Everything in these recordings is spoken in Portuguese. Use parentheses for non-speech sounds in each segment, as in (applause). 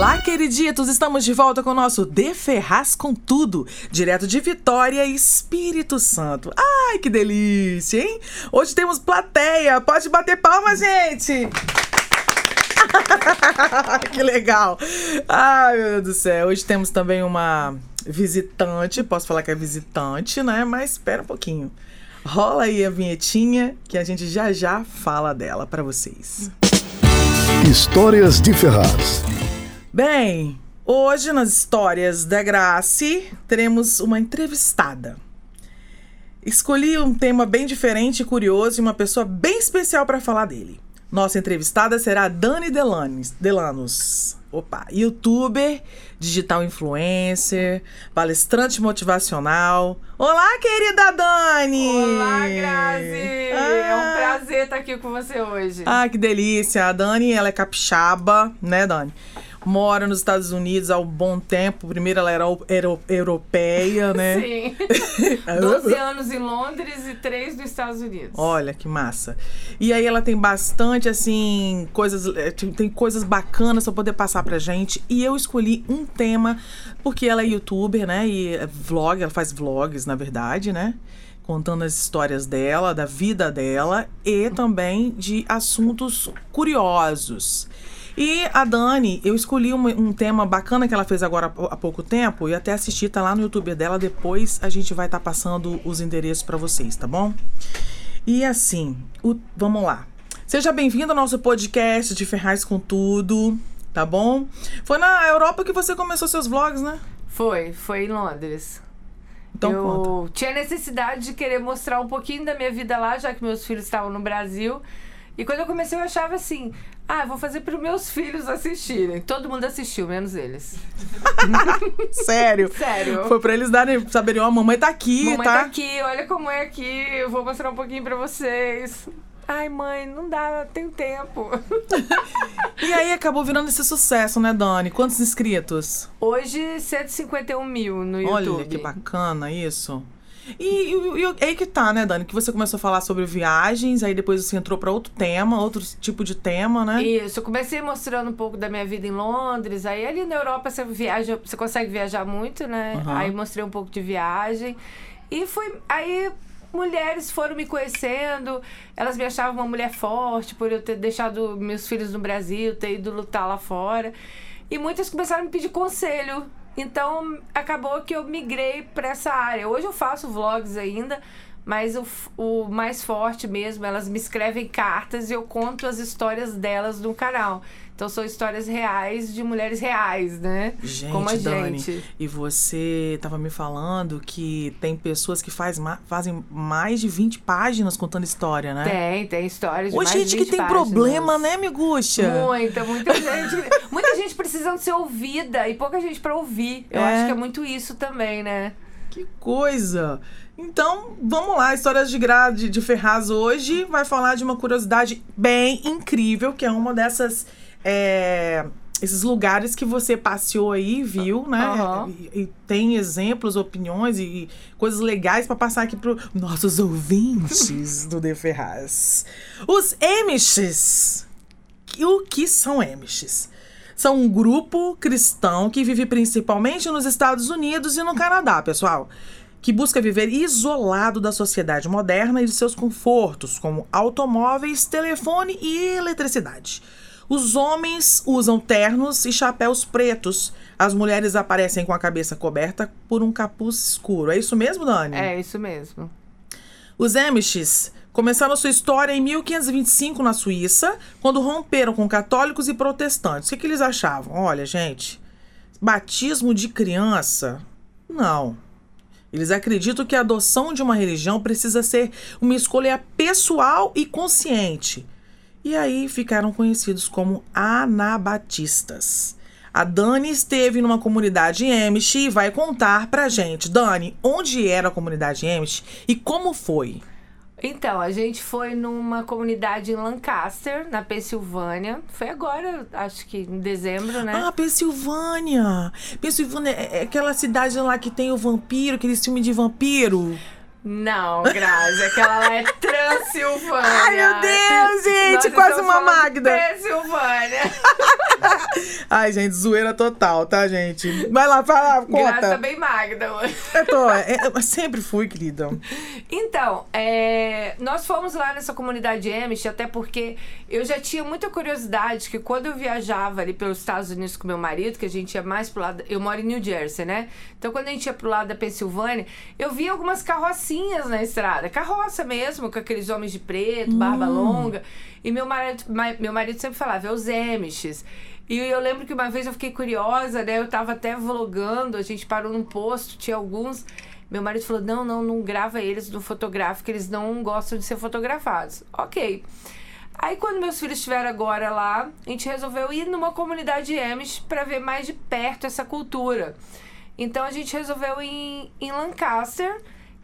Olá, queriditos! Estamos de volta com o nosso De Ferraz com Tudo, direto de Vitória, Espírito Santo. Ai, que delícia, hein? Hoje temos plateia. Pode bater palma, gente! (laughs) que legal! Ai, meu Deus do céu. Hoje temos também uma visitante. Posso falar que é visitante, né? Mas espera um pouquinho. Rola aí a vinhetinha que a gente já já fala dela para vocês. Histórias de Ferraz. Bem, hoje nas histórias da Grace teremos uma entrevistada. Escolhi um tema bem diferente e curioso e uma pessoa bem especial para falar dele. Nossa entrevistada será Dani Delanes, Delanos. Opa, youtuber, digital influencer, palestrante motivacional. Olá, querida Dani! Olá, Grazi! Ah. É um prazer estar aqui com você hoje. Ah, que delícia! A Dani, ela é capixaba, né, Dani? Mora nos Estados Unidos há um bom tempo. Primeiro ela era euro, europeia, né? Sim. (laughs) 12 anos em Londres e 3 nos Estados Unidos. Olha que massa. E aí ela tem bastante, assim, coisas. Eh, tem coisas bacanas pra poder passar pra gente. E eu escolhi um tema, porque ela é youtuber, né? E é vlog, ela faz vlogs, na verdade, né? contando as histórias dela, da vida dela e também de assuntos curiosos. E a Dani, eu escolhi um, um, tema bacana que ela fez agora há pouco tempo e até assisti, tá lá no YouTube dela. Depois a gente vai estar tá passando os endereços para vocês, tá bom? E assim, o, vamos lá. Seja bem-vindo ao nosso podcast de Ferraz com Tudo, tá bom? Foi na Europa que você começou seus vlogs, né? Foi, foi em Londres. Então, eu conta. tinha necessidade de querer mostrar um pouquinho da minha vida lá, já que meus filhos estavam no Brasil. E quando eu comecei, eu achava assim: ah, vou fazer para os meus filhos assistirem. Todo mundo assistiu, menos eles. (laughs) Sério? Sério. Foi para eles darem, saberem, ó, oh, mamãe tá aqui, mamãe tá? tá aqui, olha como é aqui, eu vou mostrar um pouquinho para vocês. Ai, mãe, não dá, tem tempo. (laughs) e aí acabou virando esse sucesso, né, Dani? Quantos inscritos? Hoje, 151 mil no YouTube. Olha que bacana isso. E, e, e, aí que tá, né, Dani? Que você começou a falar sobre viagens, aí depois você entrou para outro tema, outro tipo de tema, né? Isso, eu comecei mostrando um pouco da minha vida em Londres. Aí ali na Europa você viaja, você consegue viajar muito, né? Uhum. Aí mostrei um pouco de viagem. E fui. Aí mulheres foram me conhecendo, elas me achavam uma mulher forte por eu ter deixado meus filhos no Brasil, ter ido lutar lá fora. E muitas começaram a me pedir conselho então acabou que eu migrei para essa área. Hoje eu faço vlogs ainda, mas o, o mais forte mesmo, elas me escrevem cartas e eu conto as histórias delas no canal. Então são histórias reais de mulheres reais, né? Gente, Como a Dani, gente. E você estava me falando que tem pessoas que faz, fazem mais de 20 páginas contando história, né? Tem, tem histórias de Ô, mais gente de 20 que tem páginas. problema, né, Miguxa? Muita, muita gente. (laughs) muita gente precisando ser ouvida e pouca gente para ouvir. Eu É. acho que é muito isso também, né? Que coisa! Então, vamos lá, Histórias de Grade de Ferraz hoje vai falar de uma curiosidade bem incrível, que é uma dessas. É, esses lugares que você passeou aí, viu, né? Aham. E, e tem exemplos, opiniões e, e coisas legais para passar aqui para nossos ouvintes do De Ferraz. Os. E O que são Amish? São um grupo cristão que vive principalmente nos Estados Unidos e no Canadá, pessoal. Que busca viver isolado da sociedade moderna e de seus confortos, como automóveis, telefone e eletricidade. Os homens usam ternos e chapéus pretos. As mulheres aparecem com a cabeça coberta por um capuz escuro. É isso mesmo, Dani? É isso mesmo. Os Amishes começaram sua história em 1525 na Suíça, quando romperam com católicos e protestantes. O que, que eles achavam? Olha, gente, batismo de criança? Não. Eles acreditam que a adoção de uma religião precisa ser uma escolha pessoal e consciente. E aí ficaram conhecidos como anabatistas. A Dani esteve numa comunidade Amish e vai contar pra gente. Dani, onde era a comunidade Amish e como foi? Então, a gente foi numa comunidade em Lancaster, na Pensilvânia. Foi agora, acho que em dezembro, né? Ah, Pensilvânia! Pensilvânia é aquela cidade lá que tem o vampiro, aquele filme de vampiro. Não, Grazi, aquela lá é Transilvânia. (laughs) Ai, meu Deus, gente, quase uma Magda. Pensilvânia. (laughs) Ai, gente, zoeira total, tá, gente? Vai lá, fala, Grazi tá conta. bem Magda hoje. Eu tô, é, eu sempre fui, querida. Então, é, nós fomos lá nessa comunidade Amish, até porque eu já tinha muita curiosidade que quando eu viajava ali pelos Estados Unidos com meu marido, que a gente ia mais pro lado. Eu moro em New Jersey, né? Então, quando a gente ia pro lado da Pensilvânia, eu via algumas carrocinhas na estrada. Carroça mesmo, com aqueles homens de preto, barba longa. E meu marido, ma- meu marido sempre falava, é os Amishes. E eu lembro que uma vez eu fiquei curiosa, né? Eu tava até vlogando, a gente parou num posto, tinha alguns. Meu marido falou: não, não, não grava eles no fotográfico, eles não gostam de ser fotografados. Ok. Aí quando meus filhos estiveram agora lá, a gente resolveu ir numa comunidade Amish para ver mais de perto essa cultura. Então a gente resolveu ir em, em Lancaster,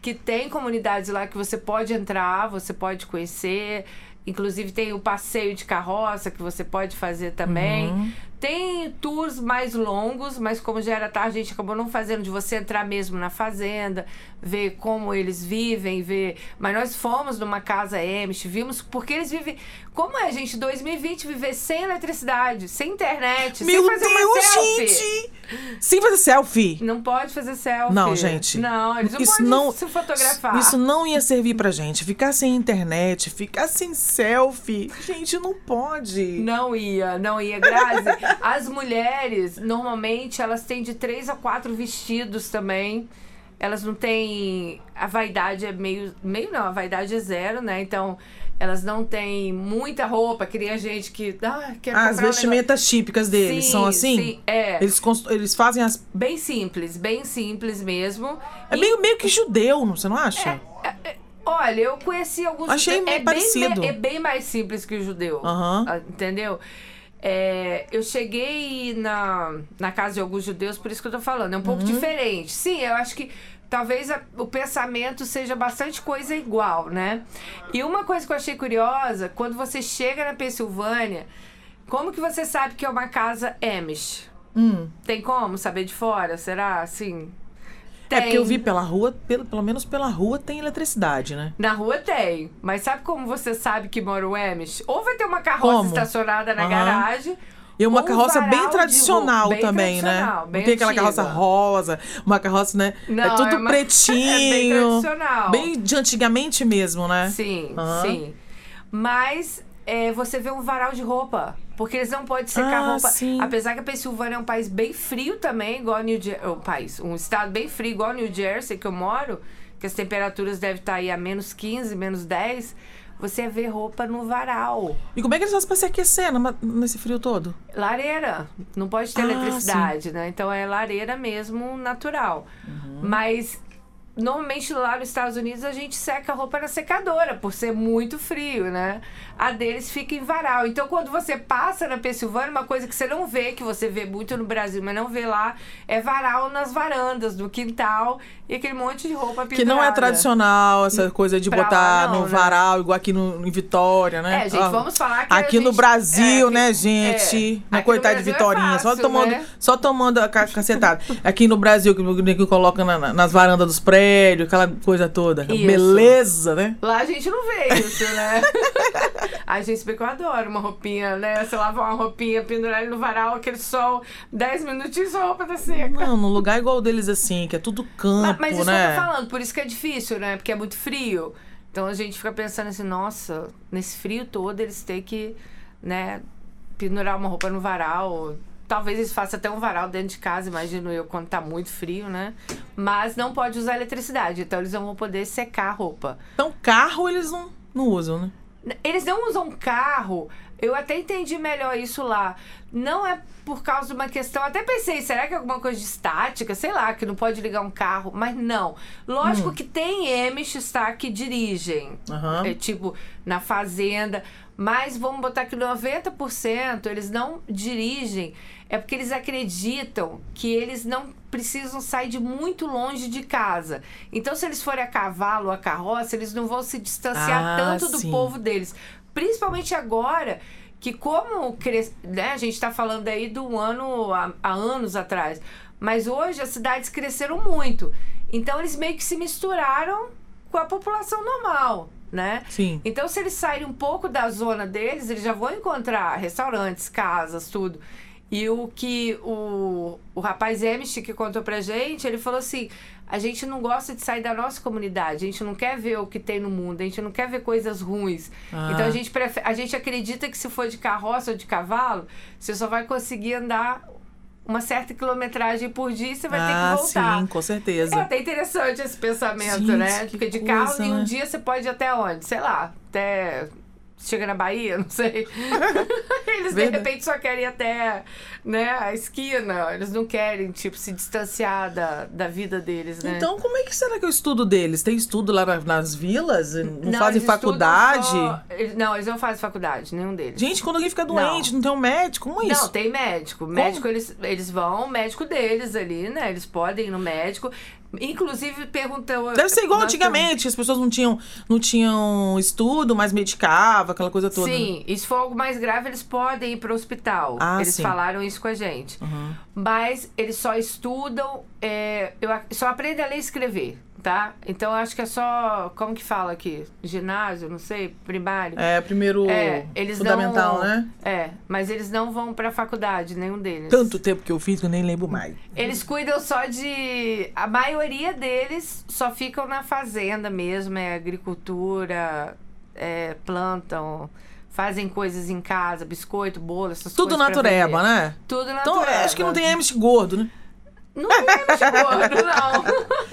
que tem comunidades lá que você pode entrar, você pode conhecer. Inclusive tem o passeio de carroça que você pode fazer também. Tem tours mais longos, mas como já era tarde, a gente acabou não fazendo de você entrar mesmo na fazenda, ver como eles vivem, ver. Mas nós fomos numa casa Amish, vimos porque eles vivem. Como é, gente, 2020 viver sem eletricidade, sem internet, Meu sem fazer uma Deus, selfie. gente! Sem fazer selfie. Não pode fazer selfie. Não, gente. Não, eles não isso podem não, se fotografar. Isso não ia servir pra gente. Ficar sem internet, ficar sem selfie. Gente, não pode. Não ia, não ia. Grazi, as mulheres, normalmente, elas têm de três a quatro vestidos também. Elas não têm. A vaidade é meio. Meio não, a vaidade é zero, né? Então, elas não têm muita roupa. Que nem a gente que. Ah, quer As comprar um vestimentas típicas deles Sim, são assim? sim, é. Eles, eles fazem as. Bem simples, bem simples mesmo. É E- meio, meio que judeu, não- você não acha? Olha, eu conheci alguns Achei judeus. meio é parecido. Bem, é bem mais simples que o judeu. Aham. ah, Entendeu? É, eu cheguei na, na casa de alguns judeus, por isso que eu tô falando. É um Uhum. pouco diferente. Sim, eu acho que talvez a- o pensamento seja bastante coisa igual, né? E uma coisa que eu achei curiosa, quando você chega na Pensilvânia, como que você sabe que é uma casa Amish? Hum. Tem como saber de fora? Será assim? É porque eu vi pela rua, pelo, pelo menos pela rua tem eletricidade, né? Na rua tem, mas sabe como você sabe que mora o Amish? Ou vai ter uma carroça Como? estacionada na Aham. garagem. E uma um carroça bem tradicional bem também, tradicional, né? bem Não tem aquela carroça rosa, uma carroça, né? Não, é tudo é uma- pretinho. (laughs) é bem tradicional. Bem de antigamente mesmo, né? Sim, Aham. sim. Mas é, você vê um varal de roupa. Porque eles não podem secar Ah, roupa. sim. Apesar que a Pensilvânia é um país bem frio também, igual New Jersey. Um país, um estado bem frio, igual New Jersey, que eu moro, que as temperaturas devem estar aí a menos 15, menos 10. Você vê roupa no varal. E como é que eles fazem pra se aquecer nesse frio todo? Lareira. Não pode ter Ah, eletricidade, né? Então é lareira mesmo natural. Uhum. Mas normalmente lá nos Estados Unidos a gente seca a roupa na secadora, por ser muito frio, né? A deles fica em varal. Então quando você passa na Pensilvânia, uma coisa que você não vê, que você vê muito no Brasil, mas não vê lá, é varal nas varandas, no quintal e aquele monte de roupa pendurada. Que não é tradicional essa coisa de Pra lá botar não, no né? varal, igual aqui no, em Vitória, né? É, gente, Ah, vamos falar que Aqui no gente- Brasil, é, né, gente? é, Não coitada no de é Vitorinha, só fácil, tomando, né? só tomando a ca- cacetada. Aqui no Brasil, que o coloca na- nas varandas dos prédios, aquela coisa toda. Isso. Beleza, né? Lá a gente não vê isso, né? (laughs) a gente bem que eu adoro uma roupinha, né? Você lava uma roupinha, pendurar no varal, aquele sol, 10 minutinhos, a roupa tá seca. Não, num lugar igual o deles assim, que é tudo campo, Mas, mas isso né? que eu tô falando, por isso que é difícil, né? Porque é muito frio. Então a gente fica pensando assim, nossa, nesse frio todo eles têm que, né, pendurar uma roupa no varal. Talvez eles façam até um varal dentro de casa, imagino eu, quando tá muito frio, né? Mas não pode usar eletricidade, então eles não vão poder secar a roupa. Então, carro eles não, não usam, né? Eles não usam carro Eu até entendi melhor isso lá. Não é por causa de uma questão. Até pensei, será que é alguma coisa de estática? Sei lá, que não pode ligar um carro. Mas não. Lógico Hum. que tem Amish, tá? Que dirigem. Aham. É, tipo, na fazenda. Mas vamos botar que 90% eles não dirigem. É porque eles acreditam que eles não precisam sair de muito longe de casa. Então, se eles forem a cavalo ou a carroça, eles não vão se distanciar Ah, tanto do sim. povo deles. Principalmente agora que como cres... né, a gente está falando aí do ano há, há anos atrás, mas hoje as cidades cresceram muito. Então eles meio que se misturaram com a população normal, né? Sim. Então se eles saírem um pouco da zona deles, eles já vão encontrar restaurantes, casas, tudo. E o que o, o rapaz Emish que contou pra gente, ele falou assim: a gente não gosta de sair da nossa comunidade, a gente não quer ver o que tem no mundo, a gente não quer ver coisas ruins. Ah. Então a gente, prefere, a gente acredita que se for de carroça ou de cavalo, você só vai conseguir andar uma certa quilometragem por dia e você vai ter ah, que voltar. sim, com certeza. É até interessante esse pensamento, Gente, né? que Porque de coisa, carro em um né? dia você pode ir até onde? Sei lá, até. Chega na Bahia, não sei. (laughs) Eles de repente só querem até né, a esquina. Eles não querem, tipo, se distanciar da, da vida deles, né? Então, como é que será que é o estudo deles? Tem estudo lá na- nas vilas? Não, Não, fazem faculdade? só- não, eles não fazem faculdade, nenhum deles. Gente, quando alguém fica doente, não, tem um médico, como é isso? Não, tem médico. Médico, eles, eles vão, médico deles ali, né? Eles podem ir no médico. Inclusive, perguntou. Deve ser igual antigamente, as pessoas não tinham, não tinham estudo, mas medicava, aquela coisa toda. né? Sim, e se for algo mais grave, eles podem ir para o hospital. Ah, eles sim. falaram isso com a gente. Uhum. Mas eles só estudam, é, eu, só aprendem a ler e escrever, tá? Então eu acho que é só. Como que fala aqui? Ginásio, não sei, primário. É, primeiro É, eles fundamental, não, né? É, mas eles não vão pra faculdade, nenhum deles. Tanto tempo que eu fiz que eu nem lembro mais. Eles cuidam só de. A maioria deles só ficam na fazenda mesmo, é agricultura, é, plantam, fazem coisas em casa, biscoito, bolo, essas Tudo coisas. pra natureba, né? Tudo Então, natureba. acho que não tem Amish gordo, né? Não tem Amish gordo, não.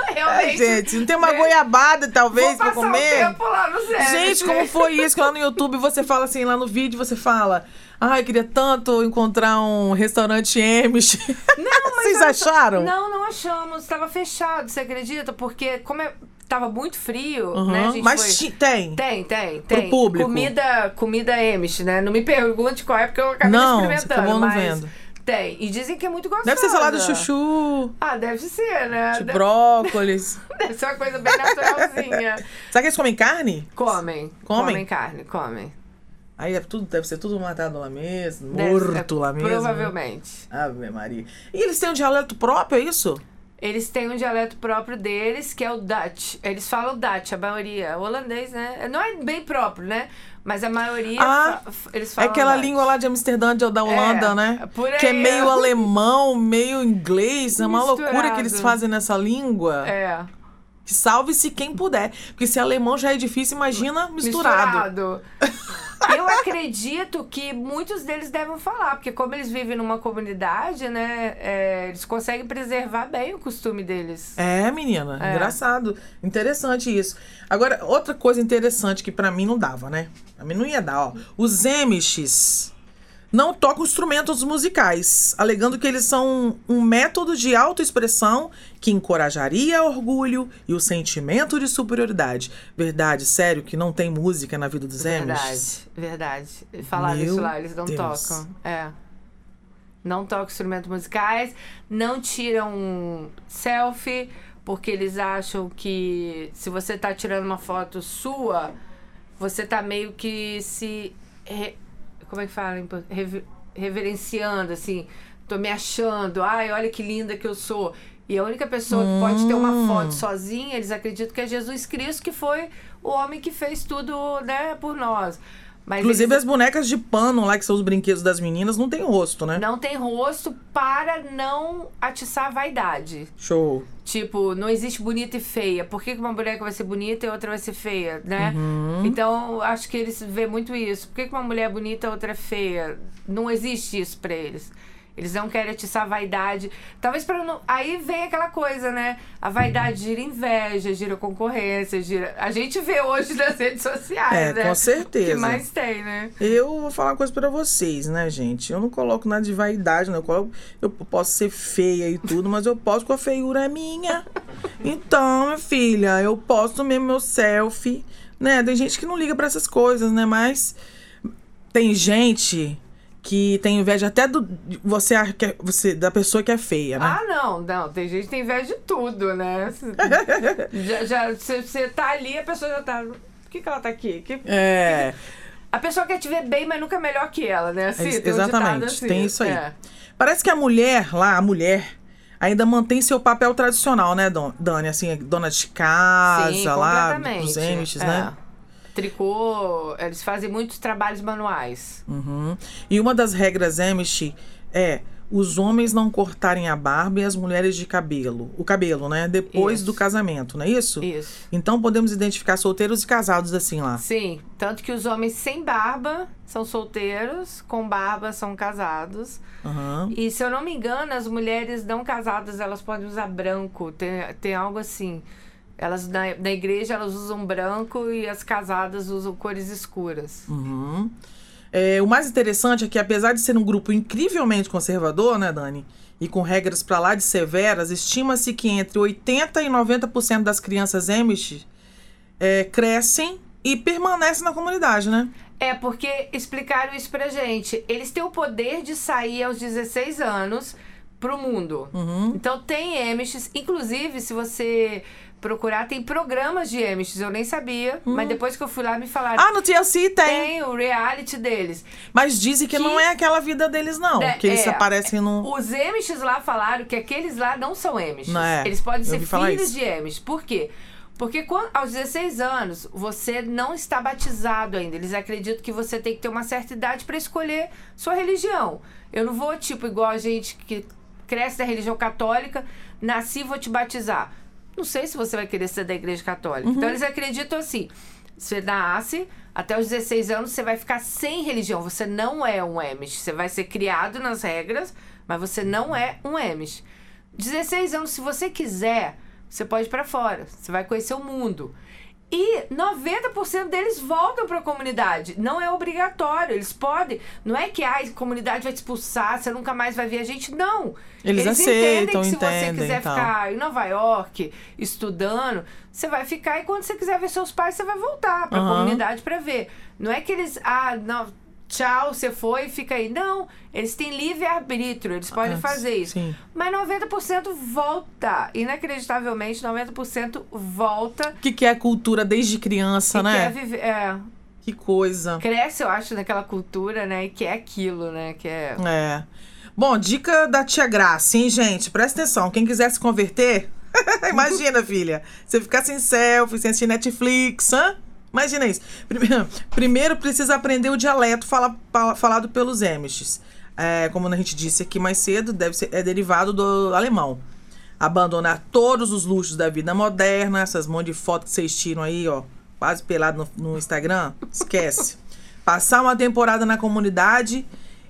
É, (laughs) Realmente. gente, não tem uma né? goiabada, talvez, pra comer? um tempo lá no Zé. Gente, como foi isso? Que lá no YouTube você fala assim, lá no vídeo você fala. Ai, eu queria tanto encontrar um restaurante Amish. (laughs) Não, mas Vocês acharam? Não, não achamos. Estava fechado, você acredita? Porque como é... tava muito frio, Uhum, né? A gente Mas foi... ti- tem. Tem, tem, Pro tem. público. Comida, comida Amish, né? Não me pergunte qual é, porque eu acabei Não, você experimentando. acabou não mas vendo. Tem. E dizem que é muito gostosa. Deve ser salada de chuchu, Ah, deve ser, né? de Deve- brócolis. (laughs) Deve ser uma coisa bem naturalzinha. Será que eles comem carne? Comem. Comem? Comem carne, comem. Aí é tudo, deve ser tudo matado lá mesmo, Deve- morto é, lá mesmo. Provavelmente. Ave Maria. E eles têm um dialeto próprio, é isso? Eles têm um dialeto próprio deles, que é o Dutch. Eles falam Dutch, a maioria. Holandês, né? Não é bem próprio, né? Mas a maioria, Ah, fa- eles É falam aquela Dutch. língua lá de Amsterdã, de- da Holanda, É, né? Que é meio (laughs) alemão, meio inglês. É uma Misturado. loucura que eles fazem nessa língua. É. Salve-se quem puder. Porque se alemão já é difícil, imagina misturado. (laughs) Eu acredito que muitos deles devem falar, porque como eles vivem numa comunidade, né, é, eles conseguem preservar bem o costume deles. É, menina. É. Engraçado. Interessante isso. Agora, outra coisa interessante que pra mim não dava, né? Pra mim não ia dar, ó. Os Amish não tocam instrumentos musicais, alegando que eles são um método de autoexpressão que encorajaria orgulho e o sentimento de superioridade. Verdade, sério, que não tem música na vida dos Amish? Verdade, verdade. Falaram Meu isso lá, eles não Deus. tocam. É. Não tocam instrumentos musicais, não tiram selfie, porque eles acham que se você tá tirando uma foto sua, você tá meio que se. re- como é que fala? rever- reverenciando, assim. Tô me achando. Ai, olha que linda que eu sou. E a única pessoa que pode ter Hum. uma foto sozinha, eles acreditam que é Jesus Cristo, que foi o homem que fez tudo, né, por nós. Mas Inclusive eles as bonecas de pano lá, que são os brinquedos das meninas, não tem rosto, né? não tem rosto para não atiçar a vaidade. Show. Tipo, não existe bonita e feia. Por que uma boneca vai ser bonita e outra vai ser feia, né? Então, acho que eles vê muito isso. Por que que uma mulher é bonita e outra é feia? Não existe isso pra eles. Eles não querem atiçar a vaidade. Talvez para não. Aí vem aquela coisa, né? A vaidade gira inveja, gira concorrência, gira. A gente vê hoje (laughs) nas redes sociais, É, né? com certeza. O que mais tem, né? Eu vou falar uma coisa pra vocês, né, gente? Eu não coloco nada de vaidade, não. Eu, coloco- eu posso ser feia e tudo, mas eu posso com a feiura é minha. Então, minha filha, eu posto mesmo meu selfie, né? Tem gente que não liga pra essas coisas, né? Mas tem gente que tem inveja até do você, que é- você da pessoa que é feia, né? Ah, não, não. Tem gente que tem inveja de tudo, né? (laughs) já, já, você, tá ali, a pessoa já tá. Por que, que ela tá aqui? Que- É. A pessoa quer te ver bem, mas nunca é melhor que ela, né? Assim, Ex- tem exatamente, assim. tem isso aí. É. Parece que a mulher lá, a mulher, ainda mantém seu papel tradicional, né, Dani? Assim, dona de casa Sim, lá, dos Amish, É. né? Tricô, eles fazem muitos trabalhos manuais. Uhum. E uma das regras Amish é os homens não cortarem a barba e as mulheres de cabelo. O cabelo, né? Depois Isso. do casamento, não é isso? Isso. Então podemos identificar solteiros e casados assim lá. Sim, tanto que os homens sem barba são solteiros, com barba são casados. Aham. E se eu não me engano, as mulheres não casadas, elas podem usar branco. Tem, tem algo assim. Elas na, na igreja elas usam branco e as casadas usam cores escuras. Uhum. É, o mais interessante é que, apesar de ser um grupo incrivelmente conservador, né, Dani? E com regras pra lá de severas, estima-se que entre 80% e 90% das crianças Amish é, crescem e permanecem na comunidade, né? É, porque explicaram isso pra gente. Eles têm o poder de sair aos 16 anos pro mundo. Uhum. Então tem Amish, inclusive se você procurar, tem programas de Amish, eu nem sabia, mas depois que eu fui lá me falaram. Ah, no TLC tem. tem o reality deles. Mas dizem que, Que- não é aquela vida deles, não. É, que eles é, aparecem no. Os Amish lá falaram que aqueles lá não são Amish. Não é, Eles podem ser filhos de Amish. Por quê? Porque quan- aos 16 anos, você não está batizado ainda. Eles acreditam que você tem que ter uma certa idade para escolher sua religião. Eu não vou, tipo, igual a gente que cresce da religião católica, nasci e vou te batizar. Não sei se você vai querer ser da igreja católica. Uhum. Então, eles acreditam assim. Você nasce, até os 16 anos você vai ficar sem religião. Você não é um Amish. Você vai ser criado nas regras, mas você não é um Amish. 16 anos, se você quiser, você pode ir pra fora. Você vai conhecer o mundo. E 90% deles voltam para a comunidade. Não é obrigatório. Eles podem. Não é que "Ai, a comunidade vai te expulsar, você nunca mais vai ver a gente. Não. Eles entendem aceitam, que se você entendem quiser e tal. ficar em Nova York estudando, você vai ficar e quando você quiser ver seus pais, você vai voltar para a Aham. comunidade para ver. Não é que eles. Ah, não. Tchau, você foi, fica aí. Não, eles têm livre-arbítrio, eles podem Ah, fazer isso. sim. Mas 90% volta. Inacreditavelmente, 90% volta O que, que é cultura desde criança, e né? quer viver. É, Que coisa. cresce, eu acho, naquela cultura, né? E que é aquilo, né? Que é. É. Bom, dica da tia Graça, hein, gente? Presta atenção. Quem quiser se converter, (laughs) imagina, filha. Você ficar sem selfie, sem assistir Netflix, hã? Imagina isso. Primeiro, (laughs) primeiro precisa aprender o dialeto fala- fala- falado pelos Amishes. É, como a gente disse aqui mais cedo, deve ser, é derivado do alemão. Abandonar todos os luxos da vida moderna, essas monte de fotos que vocês tiram aí, ó, quase pelado no, no Instagram, esquece. (laughs) Passar uma temporada na comunidade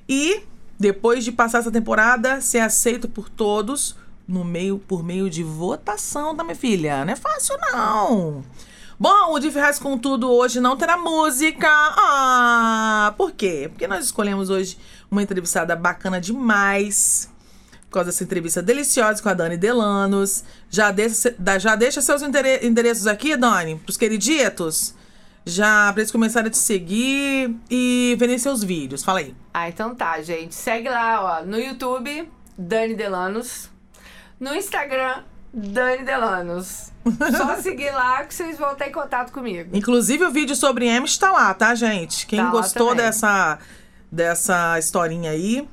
e, depois de passar essa temporada, ser aceito por todos no meio, por meio de votação, tá, minha filha? Não é fácil, não. Bom, o de Ferraz com tudo hoje não terá música. Ah, por quê? Porque nós escolhemos hoje uma entrevistada bacana demais. Por causa dessa entrevista deliciosa com a Dani Delanos. Já deixa, já deixa seus endere- endereços aqui, Dani, pros queriditos. Já pra eles começarem a te seguir e verem seus vídeos. Fala aí. Ah, então tá, gente. Segue lá, ó, no YouTube, Dani Delanos. No Instagram, Dani Delanos. (laughs) Só seguir lá que vocês vão em contato comigo. Inclusive, o vídeo sobre M está lá, tá, gente? Quem Tá gostou dessa, dessa historinha aí,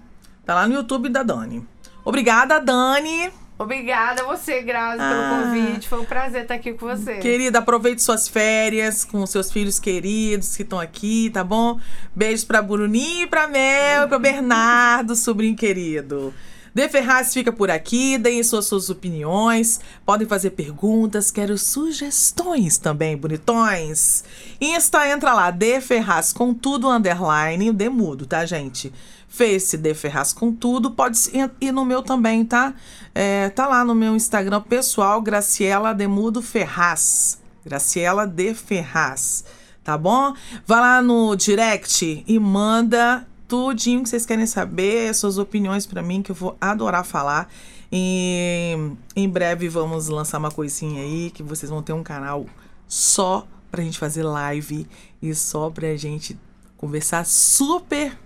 tá lá no YouTube da Dani. Obrigada, Dani. Obrigada a você, Grazi, Ah. pelo convite. Foi um prazer estar aqui com você. Querida, aproveite suas férias com seus filhos queridos que estão aqui, tá bom? Beijos pra Bruninho, pra Mel e pra Bernardo, sobrinho querido. De Ferraz fica por aqui, deem suas, suas opiniões, podem fazer perguntas, quero sugestões também, bonitões. Insta, entra lá, De Ferraz com tudo underline, o D mudo, tá, gente? Face de Ferraz com tudo. Pode ir no meu também, tá? É, tá lá no meu Instagram pessoal, Graciela Demudo Ferraz. Graciela de Ferraz. Tá bom? Vai lá no direct e manda tudinho que vocês querem saber, suas opiniões para mim, que eu vou adorar falar. E em breve vamos lançar uma coisinha aí que vocês vão ter um canal só pra gente fazer live e só pra gente conversar super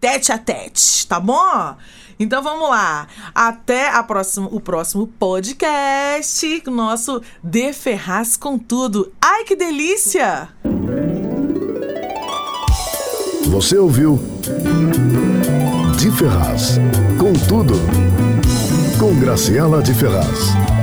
tete a tete, tá bom? Então vamos lá. Até a próxima, o próximo podcast, nosso De Ferraz com tudo. Ai que delícia! Você ouviu De Ferraz com tudo com Graciela de Ferraz.